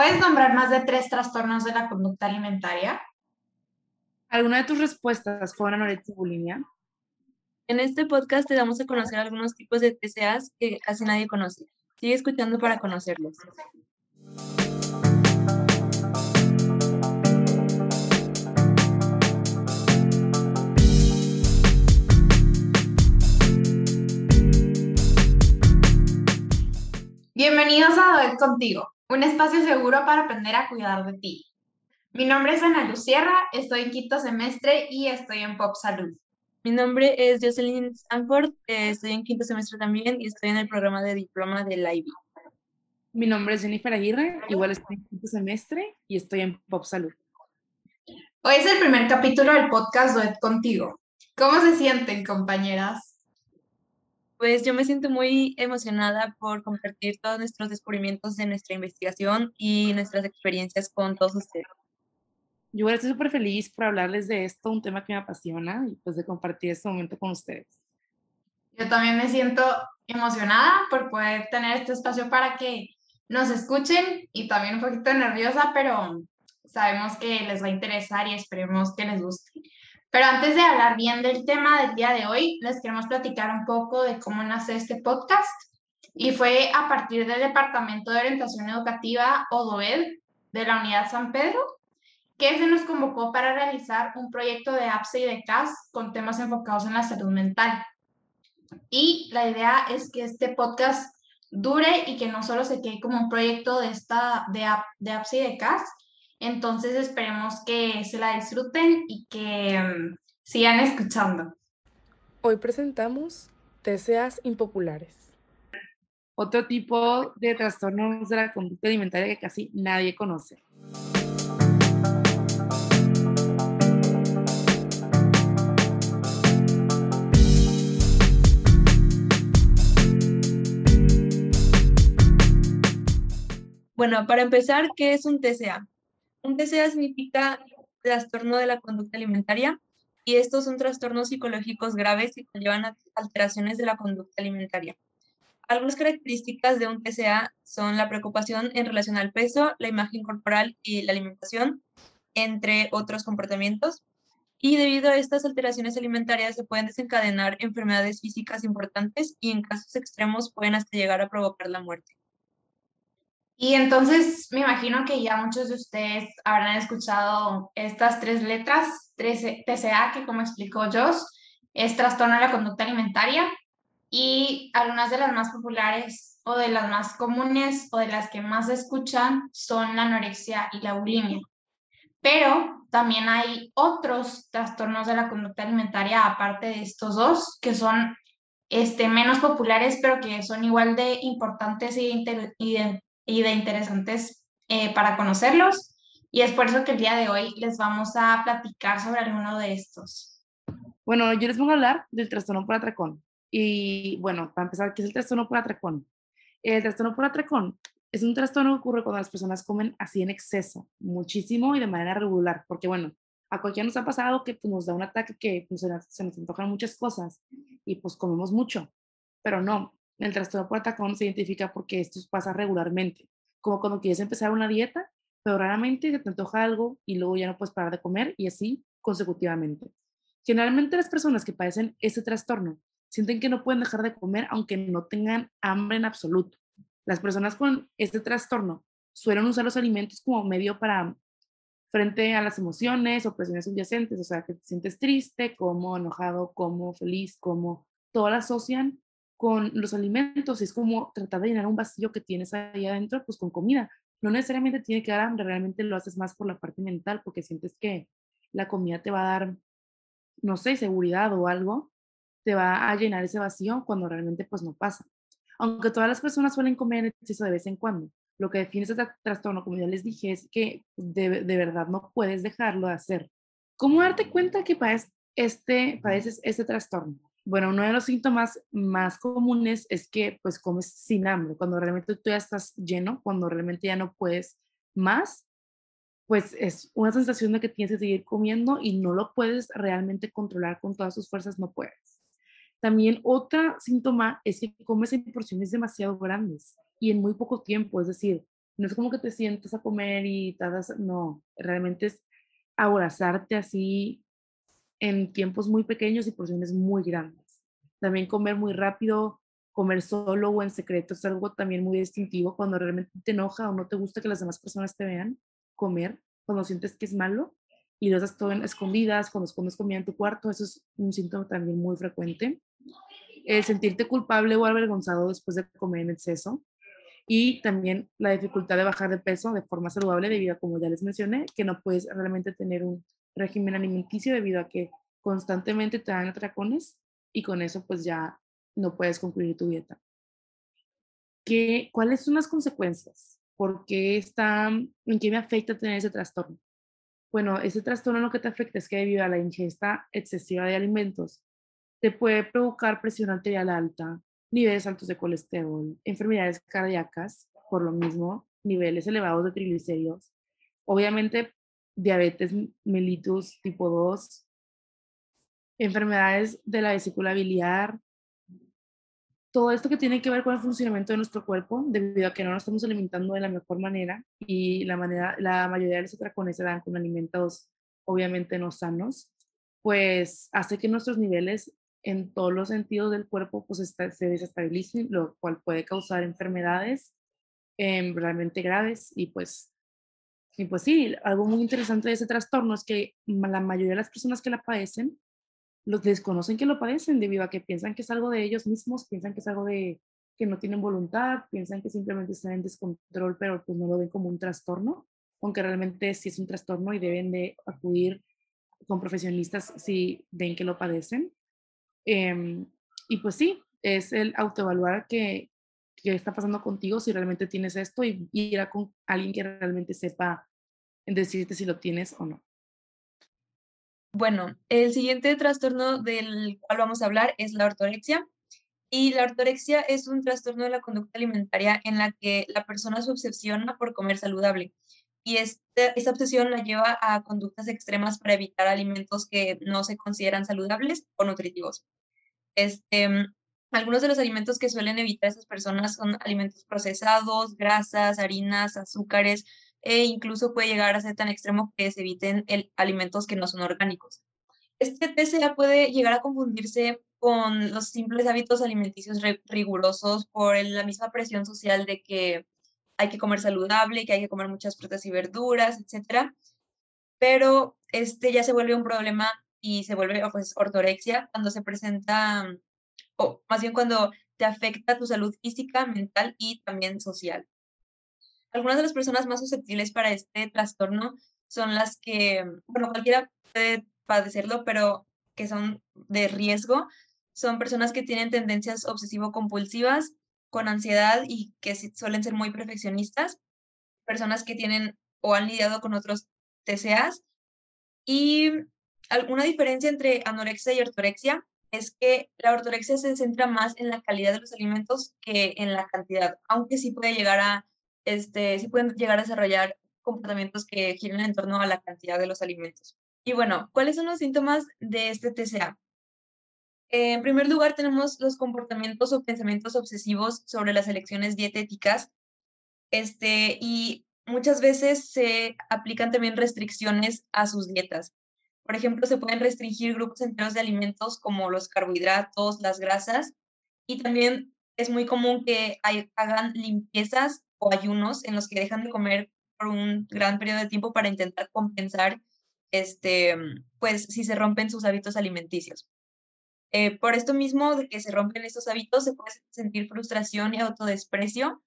¿Puedes nombrar más de tres trastornos de la conducta alimentaria? ¿Alguna de tus respuestas fue anorexia y bulimia? En este podcast te damos a conocer algunos tipos de TCAs que casi nadie conoce. Sigue escuchando para conocerlos. Bienvenidos a Doed Contigo, un espacio seguro para aprender a cuidar de ti. Mi nombre es Ana Lucierra, estoy en quinto semestre y estoy en Pop Salud. Mi nombre es Jocelyn Stanford, eh, estoy en quinto semestre también y estoy en el programa de diploma del IB. Mi nombre es Jennifer Aguirre, igual estoy en quinto semestre y estoy en Pop Salud. Hoy es el primer capítulo del podcast Contigo. ¿Cómo se sienten, compañeras? Pues yo me siento muy emocionada por compartir todos nuestros descubrimientos de nuestra investigación y nuestras experiencias con todos ustedes. Yo estoy súper feliz por hablarles de esto, un tema que me apasiona y pues de compartir este momento con ustedes. Yo también me siento emocionada por poder tener este espacio para que nos escuchen y también un poquito nerviosa, pero sabemos que les va a interesar y esperemos que les guste. Pero antes de hablar bien del tema del día de hoy, les queremos platicar un poco de cómo nace este podcast. Y fue a partir del Departamento de Orientación Educativa, ODOED, de la Unidad San Pedro, que se nos convocó para realizar un proyecto de APSE y de CAS con temas enfocados en la salud mental. Y la idea es que este podcast dure y que no solo se quede como un proyecto de, esta, de, de y de CAS, entonces esperemos que se la disfruten y que mm, sigan escuchando. Hoy presentamos TCAs impopulares. Otro tipo de trastornos de la conducta alimentaria que casi nadie conoce. Bueno, para empezar, ¿qué es un TCA? Un TCA significa trastorno de la conducta alimentaria y estos son trastornos psicológicos graves que conllevan alteraciones de la conducta alimentaria. Algunas características de un TCA son la preocupación en relación al peso, la imagen corporal y la alimentación, entre otros comportamientos. Y debido a estas alteraciones alimentarias se pueden desencadenar enfermedades físicas importantes y en casos extremos pueden hasta llegar a provocar la muerte. Y entonces me imagino que ya muchos de ustedes habrán escuchado estas tres letras, TCA, que como explicó Josh, es trastorno de la conducta alimentaria, y algunas de las más populares o de las más comunes o de las que más se escuchan son la anorexia y la bulimia. Pero también hay otros trastornos de la conducta alimentaria aparte de estos dos, que son este, menos populares, pero que son igual de importantes de y de interesantes eh, para conocerlos. Y es por eso que el día de hoy les vamos a platicar sobre alguno de estos. Bueno, yo les voy a hablar del trastorno por atracón. Y bueno, para empezar, ¿qué es el trastorno por atracón? El trastorno por atracón es un trastorno que ocurre cuando las personas comen así en exceso, muchísimo y de manera regular, porque bueno, a cualquiera nos ha pasado que pues, nos da un ataque que pues, se, nos, se antojan muchas cosas y pues comemos mucho, pero no, el trastorno por atracón se identifica porque esto pasa regularmente, como cuando quieres empezar una dieta, pero raramente se te antoja algo y luego ya no puedes parar de comer y así consecutivamente. Generalmente las personas que padecen este trastorno sienten que no pueden dejar de comer aunque no tengan hambre en absoluto. Las personas con este trastorno suelen usar los alimentos como medio para frente a las emociones o presiones subyacentes, o sea, que te sientes triste, como enojado, como feliz, como todas las asocian con los alimentos, es como tratar de llenar un vacío que tienes ahí adentro, pues con comida. No necesariamente tiene que dar hambre, realmente lo haces más por la parte mental, porque sientes que la comida te va a dar, no sé, seguridad o algo, te va a llenar ese vacío cuando realmente pues no pasa. Aunque todas las personas suelen comer en exceso de vez en cuando, lo que define ese trastorno, como ya les dije, es que de, de verdad no puedes dejarlo de hacer. ¿Cómo darte cuenta que padeces este, padeces este trastorno? Bueno, uno de los síntomas más comunes es que pues comes sin hambre, cuando realmente tú ya estás lleno, cuando realmente ya no puedes más, pues es una sensación de que tienes que seguir comiendo y no lo puedes realmente controlar con todas tus fuerzas, no puedes. También otra síntoma es que comes en porciones demasiado grandes y en muy poco tiempo, es decir, No es como que te sientas a comer y tardas, no, realmente es abrazarte así en tiempos muy pequeños y porciones muy grandes. También comer muy rápido, comer solo o en secreto es algo también muy distintivo cuando realmente te enoja o no te gusta que las demás personas te vean comer, cuando sientes que es malo y lo haces todo en escondidas, cuando escondes comida en tu cuarto, eso es un síntoma también muy frecuente. El sentirte culpable o avergonzado después de comer en exceso y también la dificultad de bajar de peso de forma saludable debido a, como ya les mencioné, que no puedes realmente tener un régimen alimenticio debido a que constantemente te dan atracones y con eso pues ya no puedes concluir tu dieta. ¿Qué, ¿Cuáles son las consecuencias? ¿Por qué está, en qué me afecta tener ese trastorno? Bueno, ese trastorno lo que te afecta es que debido a la ingesta excesiva de alimentos, te puede provocar presión arterial alta, niveles altos de colesterol, enfermedades cardíacas, por lo mismo, niveles elevados de triglicéridos, obviamente diabetes mellitus tipo 2, enfermedades de la vesícula biliar, todo esto que tiene que ver con el funcionamiento de nuestro cuerpo, debido a que no nos estamos alimentando de la mejor manera y la, manera, la mayoría de los atracones se dan con alimentos obviamente no sanos, pues hace que nuestros niveles en todos los sentidos del cuerpo pues se desestabilicen, lo cual puede causar enfermedades eh, realmente graves y pues, y pues sí, algo muy interesante de ese trastorno es que la mayoría de las personas que la padecen los desconocen que lo padecen debido a que piensan que es algo de ellos mismos, piensan que es algo de que no tienen voluntad, piensan que simplemente están en descontrol, pero pues no lo ven como un trastorno, aunque realmente sí es un trastorno y deben de acudir con profesionistas si ven que lo padecen. Em, y pues sí, es el autoevaluar qué, qué está pasando contigo, si realmente tienes esto y ir a con alguien que realmente sepa decirte si lo tienes o no. Bueno, el siguiente trastorno del cual vamos a hablar es la ortorexia. Y la ortorexia es un trastorno de la conducta alimentaria en la que la persona se obsesiona por comer saludable. Y este, esta obsesión la lleva a conductas extremas para evitar alimentos que no se consideran saludables o nutritivos. Este, algunos de los alimentos que suelen evitar esas personas son alimentos procesados, grasas, harinas, azúcares, e incluso puede llegar a ser tan extremo que se eviten el, alimentos que no son orgánicos. Este TCA puede llegar a confundirse con los simples hábitos alimenticios rigurosos por la misma presión social de que hay que comer saludable, que hay que comer muchas frutas y verduras, etc. Pero este ya se vuelve un problema y se vuelve pues, ortorexia cuando se presenta, o más bien cuando te afecta tu salud física, mental y también social. Algunas de las personas más susceptibles para este trastorno son las que, bueno, cualquiera puede padecerlo, pero que son de riesgo, son personas que tienen tendencias obsesivo-compulsivas, con ansiedad y que suelen ser muy perfeccionistas, personas que tienen o han lidiado con otros TCAs. Y alguna diferencia entre anorexia y ortorexia es que la ortorexia se centra más en la calidad de los alimentos que en la cantidad, aunque sí puede llegar a este, sí pueden llegar a desarrollar comportamientos que giran en torno a la cantidad de los alimentos. Y bueno, ¿cuáles son los síntomas de este TCA? En primer lugar, tenemos los comportamientos o pensamientos obsesivos sobre las elecciones dietéticas. Este, y muchas veces se aplican también restricciones a sus dietas. Por ejemplo, se pueden restringir grupos enteros de alimentos como los carbohidratos, las grasas, y también es muy común que hagan limpiezas o ayunos en los que dejan de comer por un gran periodo de tiempo para intentar compensar, este, pues, si se rompen sus hábitos alimenticios. Eh, por esto mismo de que se rompen estos hábitos, se puede sentir frustración y autodesprecio.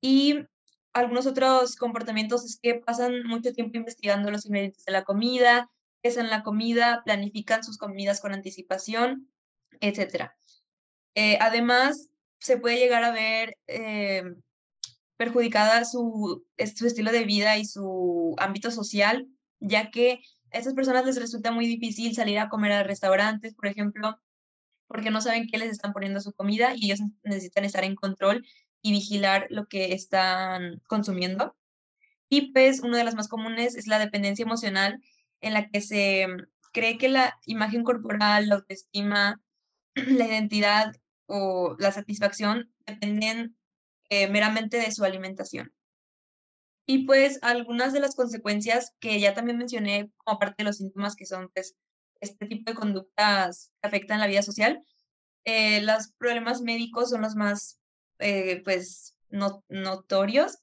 Y algunos otros comportamientos es que pasan mucho tiempo investigando los ingredientes de la comida, pesan la comida, planifican sus comidas con anticipación, etc. Eh, además, se puede llegar a ver eh, perjudicada su, su estilo de vida y su ámbito social, ya que a estas personas les resulta muy difícil salir a comer a restaurantes, por ejemplo, porque no saben qué les están poniendo su comida y ellos necesitan estar en control y vigilar lo que están consumiendo. Y pues una de las más comunes es la dependencia emocional, en la que se cree que la imagen corporal, la autoestima, la identidad o la satisfacción dependen eh, meramente de su alimentación. Y pues algunas de las consecuencias que ya también mencioné como parte de los síntomas que son pues, este tipo de conductas que afectan la vida social, eh, los problemas médicos son los más eh, pues notorios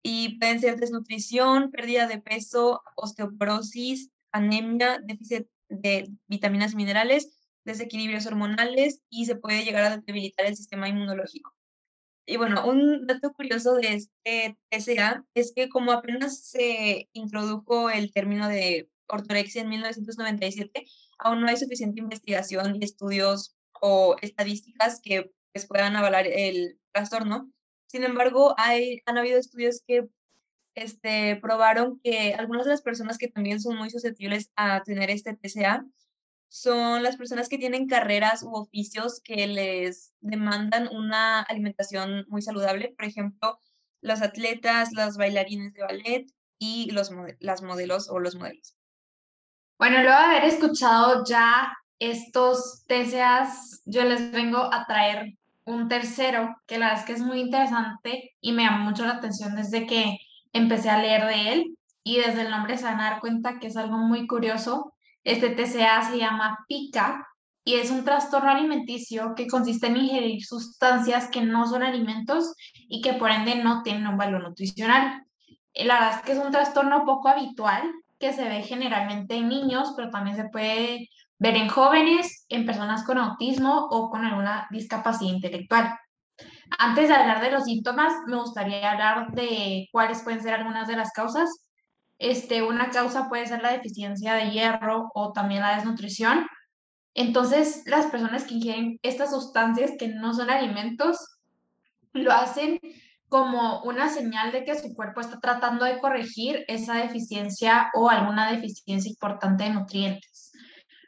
y pueden ser desnutrición, pérdida de peso, osteoporosis, anemia, déficit de vitaminas y minerales, desequilibrios hormonales y se puede llegar a debilitar el sistema inmunológico. Y bueno, un dato curioso de este TCA es que como apenas se introdujo el término de ortorexia en 1997, aún no hay suficiente investigación y estudios o estadísticas que pues, puedan avalar el trastorno. Sin embargo, hay, han habido estudios que este, probaron que algunas de las personas que también son muy susceptibles a tener este TCA son las personas que tienen carreras u oficios que les demandan una alimentación muy saludable, por ejemplo, los atletas, los bailarines de ballet y los las modelos o los modelos. Bueno, luego de haber escuchado ya estos TCAs, yo les vengo a traer un tercero que la verdad es que es muy interesante y me llama mucho la atención desde que empecé a leer de él y desde el nombre se van a dar cuenta que es algo muy curioso. Este TCA se llama PICA y es un trastorno alimenticio que consiste en ingerir sustancias que no son alimentos y que por ende no tienen un valor nutricional. La verdad es que es un trastorno poco habitual que se ve generalmente en niños, pero también se puede ver en jóvenes, en personas con autismo o con alguna discapacidad intelectual. Antes de hablar de los síntomas, me gustaría hablar de cuáles pueden ser algunas de las causas. Este, una causa puede ser la deficiencia de hierro o también la desnutrición. Entonces, las personas que ingieren estas sustancias que no son alimentos lo hacen como una señal de que su cuerpo está tratando de corregir esa deficiencia o alguna deficiencia importante de nutrientes.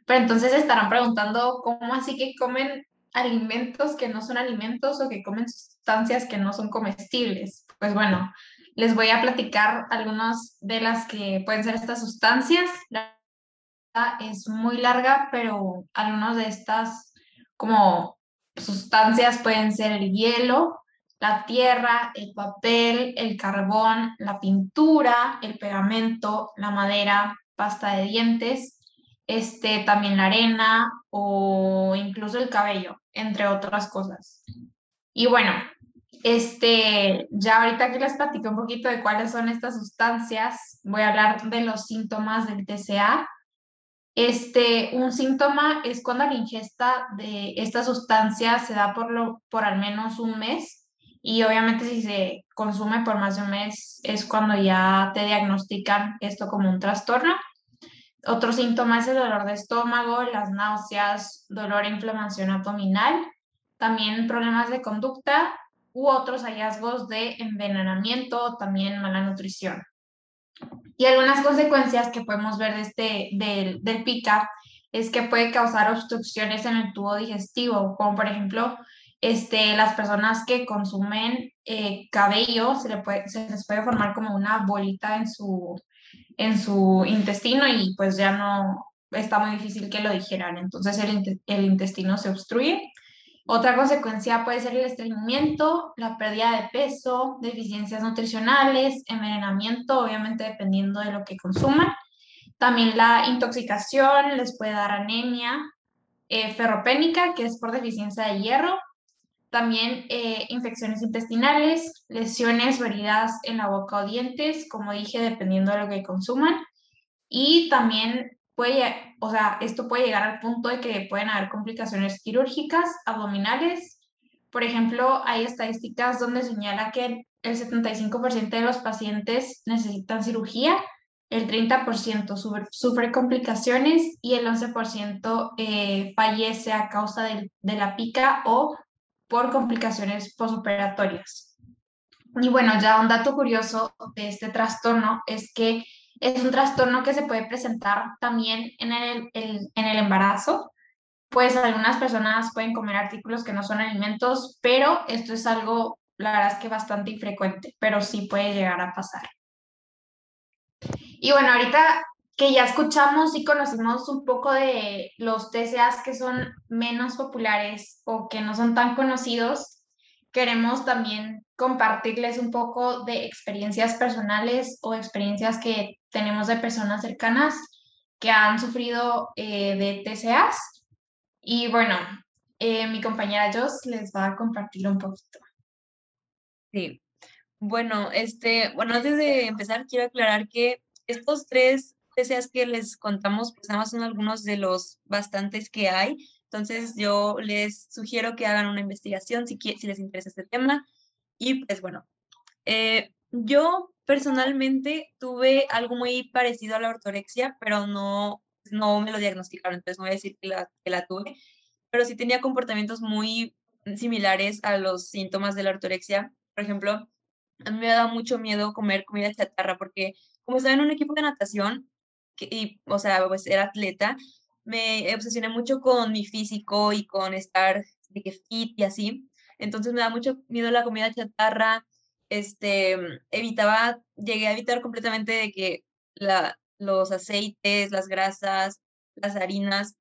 Pero entonces estarán preguntando, ¿cómo así que comen alimentos que no son alimentos o que comen sustancias que no son comestibles? Pues bueno, les voy a platicar algunas de las que pueden ser estas sustancias. La es muy larga, pero algunas de estas como sustancias pueden ser el hielo, la tierra, el papel, el carbón, la pintura, el pegamento, la madera, pasta de dientes, este, también la arena o incluso el cabello, entre otras cosas. Y bueno, este, ya ahorita que les platico un poquito de cuáles son estas sustancias, voy a hablar de los síntomas del TCA. Este, un síntoma es cuando la ingesta de esta sustancia se da por, lo, por al menos un mes y obviamente si se consume por más de un mes es cuando ya te diagnostican esto como un trastorno. Otro síntoma es el dolor de estómago, las náuseas, dolor e inflamación abdominal, también problemas de conducta u otros hallazgos de envenenamiento, también mala nutrición. Y algunas consecuencias que podemos ver de este, del, del pica es que puede causar obstrucciones en el tubo digestivo, como por ejemplo este, las personas que consumen eh, cabello, se, le puede, se les puede formar como una bolita en su, en su intestino y pues ya no está muy difícil que lo dijeran. Entonces el, el intestino se obstruye. Otra consecuencia puede ser el estreñimiento, la pérdida de peso, deficiencias nutricionales, envenenamiento, obviamente dependiendo de lo que consuman. También la intoxicación les puede dar anemia eh, ferropénica, que es por deficiencia de hierro, también eh, infecciones intestinales, lesiones o heridas en la boca o dientes, como dije, dependiendo de lo que consuman. Y también puede, o sea, esto puede llegar al punto de que pueden haber complicaciones quirúrgicas, abdominales. Por ejemplo, hay estadísticas donde señala que el 75% de los pacientes necesitan cirugía, el 30% sufre, complicaciones y el 11% eh, fallece a causa de, de la pica o por complicaciones posoperatorias. Y bueno, ya un dato curioso de este trastorno es que es un trastorno que se puede presentar también en el, en el embarazo. Pues algunas personas pueden comer artículos que no son alimentos, pero esto es algo, la verdad es que bastante infrecuente, pero sí puede llegar a pasar. Y bueno, ahorita que ya escuchamos y conocimos un poco de los TCAs que son menos populares o que no son tan conocidos, queremos también compartirles un poco de experiencias personales o experiencias que tenemos de personas cercanas que han sufrido eh, de TCAs. Y bueno, eh, mi compañera Jos les va a compartir un poquito. Sí. Bueno, este, bueno, antes de empezar, quiero aclarar que estos tres TCAs que les contamos, pues nada más son algunos de los bastantes que hay. Entonces, yo les sugiero que hagan una investigación si, si les interesa este tema. Y pues bueno, eh, yo personalmente tuve algo muy parecido a la ortorexia, pero no, no me lo diagnosticaron, entonces no voy a decir que la, que la tuve, pero sí tenía comportamientos muy similares a los síntomas de la ortorexia. Por ejemplo, a mí me dado mucho miedo comer comida chatarra porque como estaba en un equipo de natación, y, o sea, pues era atleta, me obsesioné mucho con mi físico y con estar de fit y así. Entonces me da mucho miedo la comida chatarra. Este, evitaba, llegué a evitar completamente de que la, los aceites, las grasas, las harinas.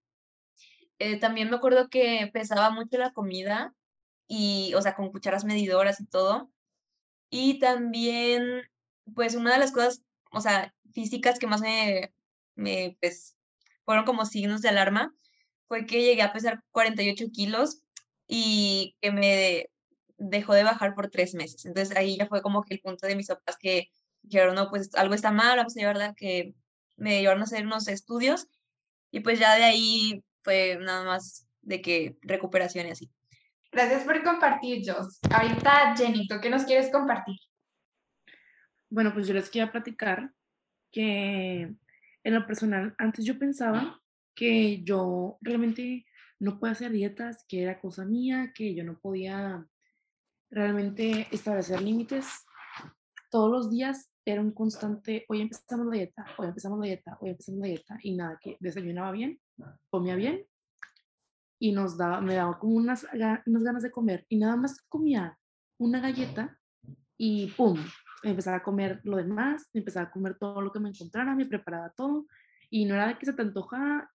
Eh, también me acuerdo que pesaba mucho la comida y, o sea, con cucharas medidoras y todo. Y también, pues, una de las cosas, o sea, físicas que más me, me pues, fueron como signos de alarma fue que llegué a pesar 48 kilos y que me dejó de bajar por tres meses. Entonces ahí ya fue como que el punto de mis papás que dijeron, no, pues algo está mal, vamos a llevarla, que me llevaron a hacer unos estudios y pues ya de ahí fue nada más de que recuperación y así. Gracias por compartir, Jos. Ahorita, Jenny, ¿tú qué nos quieres compartir? Bueno, pues yo les quería platicar que en lo personal, antes yo pensaba que yo realmente no podía hacer dietas, que era cosa mía, que yo no podía realmente establecer límites. Todos los días era un constante, hoy empezamos la dieta, hoy empezamos la dieta, hoy empezamos la dieta, y nada, que desayunaba bien, comía bien, y nos daba, me daba como unas, unas ganas de comer, y nada más comía una galleta, y ¡pum! Empezaba a comer lo demás, empezaba a comer todo lo que me encontrara, me preparaba todo, y no era de que se te antoja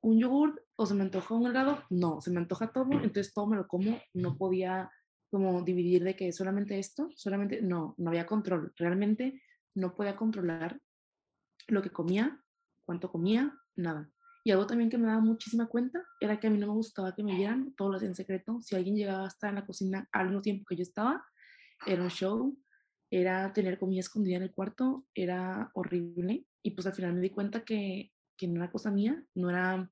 un yogur o se me antoja un helado, no, se me antoja todo, entonces todo me lo como, no podía como dividir de que solamente esto, solamente, no, no había control, realmente no podía controlar lo que comía, cuánto comía, nada. Y algo también que me daba muchísima cuenta era que a mí no me gustaba que me vieran, todo lo hacía en secreto. Si alguien llegaba a estar en la cocina al mismo tiempo que yo estaba, era un show, era tener comida escondida en el cuarto, era horrible. Y pues al final me di cuenta que, que no era cosa mía, no era,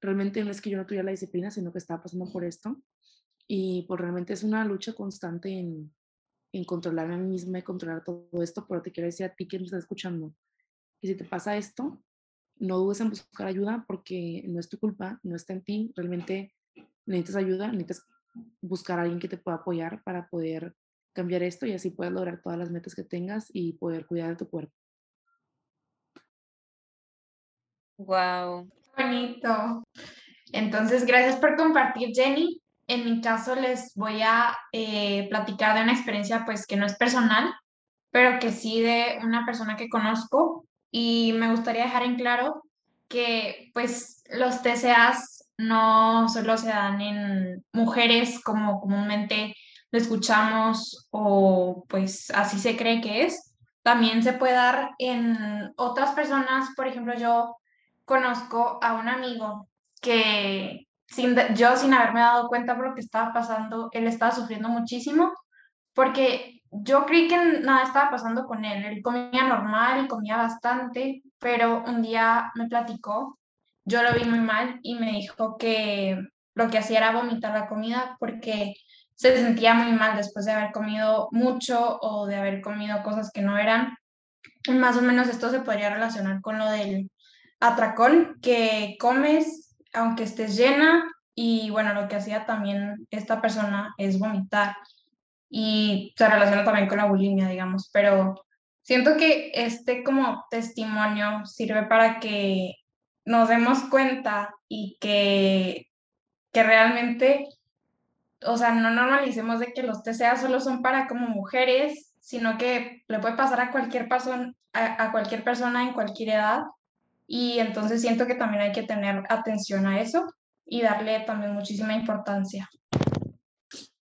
realmente no es que yo no tuviera la disciplina, sino que estaba pasando por esto. Y pues realmente es una lucha constante en, en controlarme a mí misma y controlar todo esto, pero te quiero decir a ti que me estás escuchando, que si te pasa esto, no dudes en buscar ayuda porque no es tu culpa, no está en ti, realmente necesitas ayuda, necesitas buscar a alguien que te pueda apoyar para poder cambiar esto y así puedas lograr todas las metas que tengas y poder cuidar de tu cuerpo. Wow. Bonito. Entonces, gracias por compartir, Jenny en mi caso les voy a eh, platicar de una experiencia pues que no es personal, pero que sí de una persona que conozco y me gustaría dejar en claro que pues los TCAs no solo se dan en mujeres como comúnmente lo escuchamos o pues así se cree que es, también se puede dar en otras personas, por ejemplo yo conozco a un amigo que sin, yo sin haberme dado cuenta por lo que estaba pasando, él estaba sufriendo muchísimo, porque yo creí que nada estaba pasando con él. Él comía normal, comía bastante, pero un día me platicó, yo lo vi muy mal y me dijo que lo que hacía era vomitar la comida porque se sentía muy mal después de haber comido mucho o de haber comido cosas que no eran. más o menos esto se podría relacionar con lo del atracón, que comes aunque estés llena, y bueno, lo que hacía también esta persona es vomitar y se relaciona también con la bulimia, digamos, pero siento que este como testimonio sirve para que nos demos cuenta y que, que realmente, o sea, no normalicemos de que los TCA solo son para como mujeres, sino que le puede pasar a cualquier persona, a cualquier persona en cualquier edad y entonces siento que también hay que tener atención a eso y darle también muchísima importancia.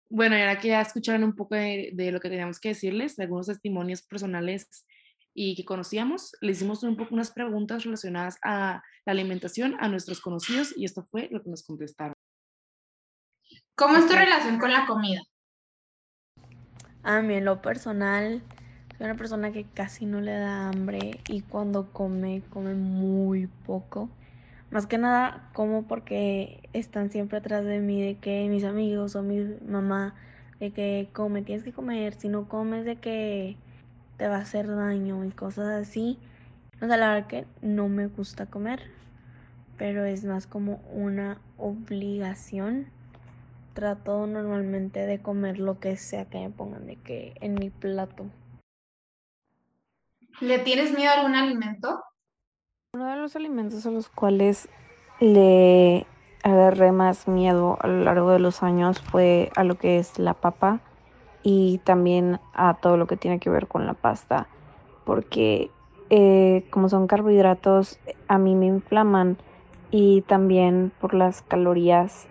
Bueno, y ahora que ya escucharon un poco de, lo que teníamos que decirles, de algunos testimonios personales y que conocíamos, le hicimos un poco unas preguntas relacionadas a la alimentación a nuestros conocidos y esto fue lo que nos contestaron. ¿Cómo es tu relación con la comida? A mí en lo personal, soy una persona que casi no le da hambre y cuando come, come muy poco. Más que nada como porque están siempre atrás de mí, de que mis amigos o mi mamá, de que come, tienes que comer, si no comes de que te va a hacer daño y cosas así. O sea, la verdad que no me gusta comer, pero es más como una obligación. Trato normalmente de comer lo que sea que me pongan de que en mi plato. ¿Le tienes miedo a algún alimento? Uno de los alimentos a los cuales le agarré más miedo a lo largo de los años fue a lo que es la papa y también a todo lo que tiene que ver con la pasta, porque eh, como son carbohidratos a mí me inflaman y también por las calorías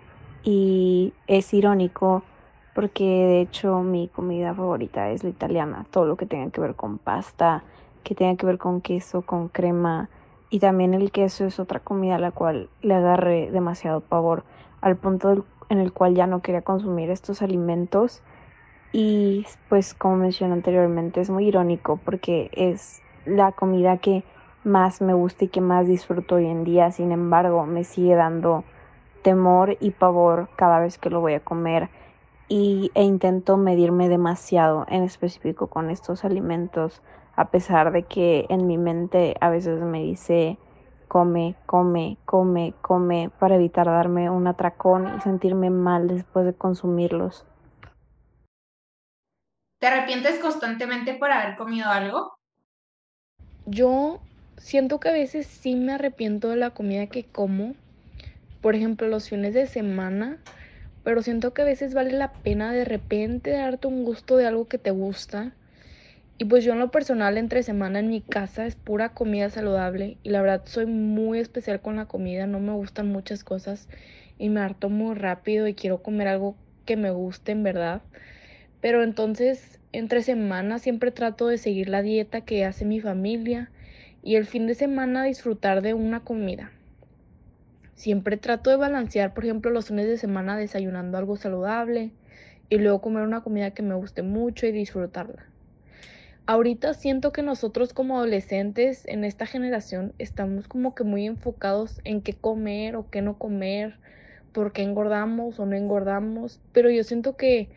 y es irónico porque de hecho mi comida favorita es la italiana, todo lo que tenga que ver con pasta, que tenga que ver con queso, con crema y también el queso es otra comida a la cual le agarré demasiado pavor al punto en el cual ya no quería consumir estos alimentos y pues como mencioné anteriormente es muy irónico porque es la comida que más me gusta y que más disfruto hoy en día. Sin embargo, me sigue dando temor y pavor cada vez que lo voy a comer y, e intento medirme demasiado en específico con estos alimentos a pesar de que en mi mente a veces me dice come, come, come, come para evitar darme un atracón y sentirme mal después de consumirlos. ¿Te arrepientes constantemente por haber comido algo? Yo siento que a veces sí me arrepiento de la comida que como. Por ejemplo, los fines de semana. Pero siento que a veces vale la pena de repente darte un gusto de algo que te gusta. Y pues yo en lo personal entre semana en mi casa es pura comida saludable. Y la verdad soy muy especial con la comida. No me gustan muchas cosas. Y me harto muy rápido y quiero comer algo que me guste en verdad. Pero entonces, entre semanas siempre trato de seguir la dieta que hace mi familia y el fin de semana disfrutar de una comida. Siempre trato de balancear, por ejemplo, los fines de semana desayunando algo saludable y luego comer una comida que me guste mucho y disfrutarla. Ahorita siento que nosotros como adolescentes en esta generación estamos como que muy enfocados en qué comer o qué no comer, por qué engordamos o no engordamos, pero yo siento que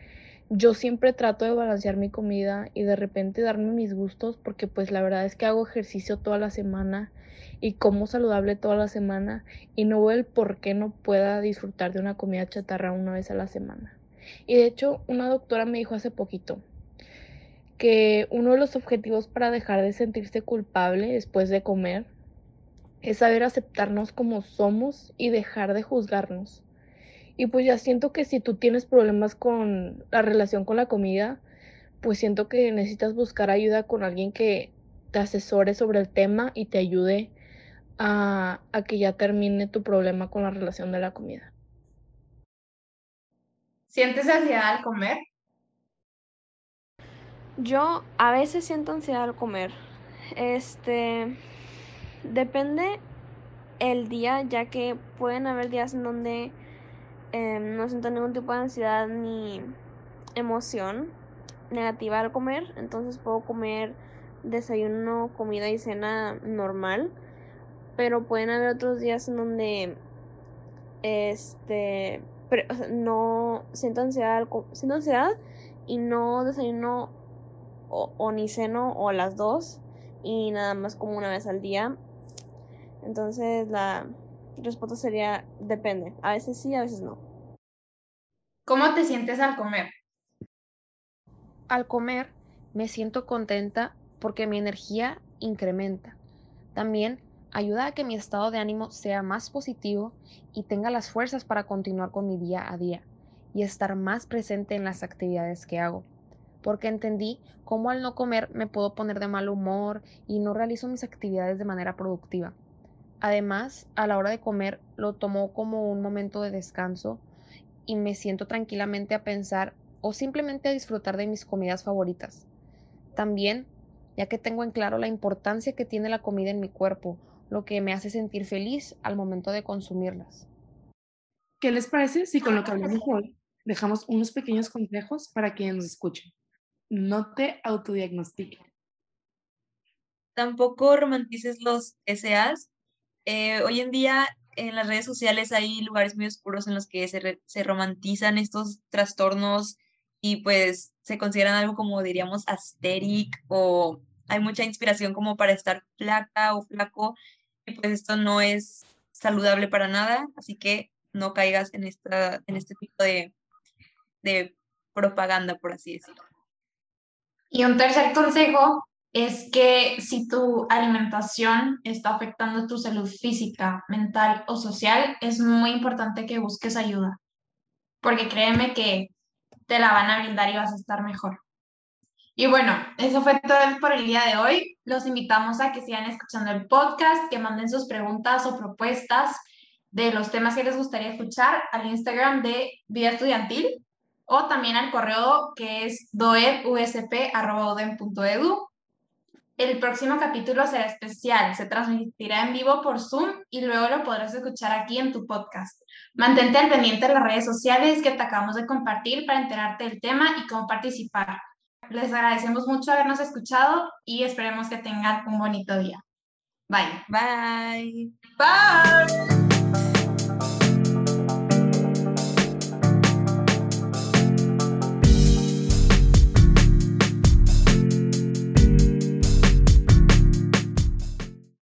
yo siempre trato de balancear mi comida y de repente darme mis gustos porque pues la verdad es que hago ejercicio toda la semana y como saludable toda la semana y no veo el por qué no pueda disfrutar de una comida chatarra una vez a la semana. Y de hecho una doctora me dijo hace poquito que uno de los objetivos para dejar de sentirse culpable después de comer es saber aceptarnos como somos y dejar de juzgarnos. Y pues ya siento que si tú tienes problemas con la relación con la comida, pues siento que necesitas buscar ayuda con alguien que te asesore sobre el tema y te ayude a, a que ya termine tu problema con la relación de la comida. ¿Sientes ansiedad al comer? Yo a veces siento ansiedad al comer. Este depende el día, ya que pueden haber días en donde Em, no siento ningún tipo de ansiedad ni emoción negativa al comer, entonces puedo comer desayuno, comida y cena normal, pero pueden haber otros días en donde este no siento ansiedad, siento ansiedad y no desayuno o, o ni ceno o a las dos y nada más como una vez al día. Entonces la respuesta sería depende. A veces sí, a veces no. ¿Cómo te sientes al comer? Al comer me siento contenta porque mi energía incrementa. También ayuda a que mi estado de ánimo sea más positivo y tenga las fuerzas para continuar con mi día a día y estar más presente en las actividades que hago. Porque entendí cómo al no comer me puedo poner de mal humor y no realizo mis actividades de manera productiva. Además, a la hora de comer lo tomo como un momento de descanso y me siento tranquilamente a pensar o simplemente a disfrutar de mis comidas favoritas. También, ya que tengo en claro la importancia que tiene la comida en mi cuerpo, lo que me hace sentir feliz al momento de consumirlas. ¿Qué les parece si con lo que hablamos hoy dejamos unos pequeños consejos para quienes nos escuchen? No te autodiagnostiquen. Tampoco romantices los SAs. Eh, hoy en día en las redes sociales hay lugares muy oscuros en los que se, se romantizan estos trastornos y pues se consideran algo como diríamos asteric o hay mucha inspiración como para estar flaca o flaco y pues esto no es saludable para nada, así que no caigas en, esta, en este tipo de, de propaganda, por así decirlo. Y un tercer consejo es que si tu alimentación está afectando tu salud física, mental o social, es muy importante que busques ayuda, porque créeme que te la van a brindar y vas a estar mejor. Y bueno, eso fue todo por el día de hoy. Los invitamos a que sigan escuchando el podcast, que manden sus preguntas o propuestas de los temas que les gustaría escuchar al Instagram de Vida Estudiantil o también al correo que es doedusp.edu. El próximo capítulo será especial, se transmitirá en vivo por Zoom y luego lo podrás escuchar aquí en tu podcast. Mantente al pendiente de las redes sociales que te acabamos de compartir para enterarte del tema y cómo participar. Les agradecemos mucho habernos escuchado y esperemos que tengan un bonito día. Bye. Bye. Bye.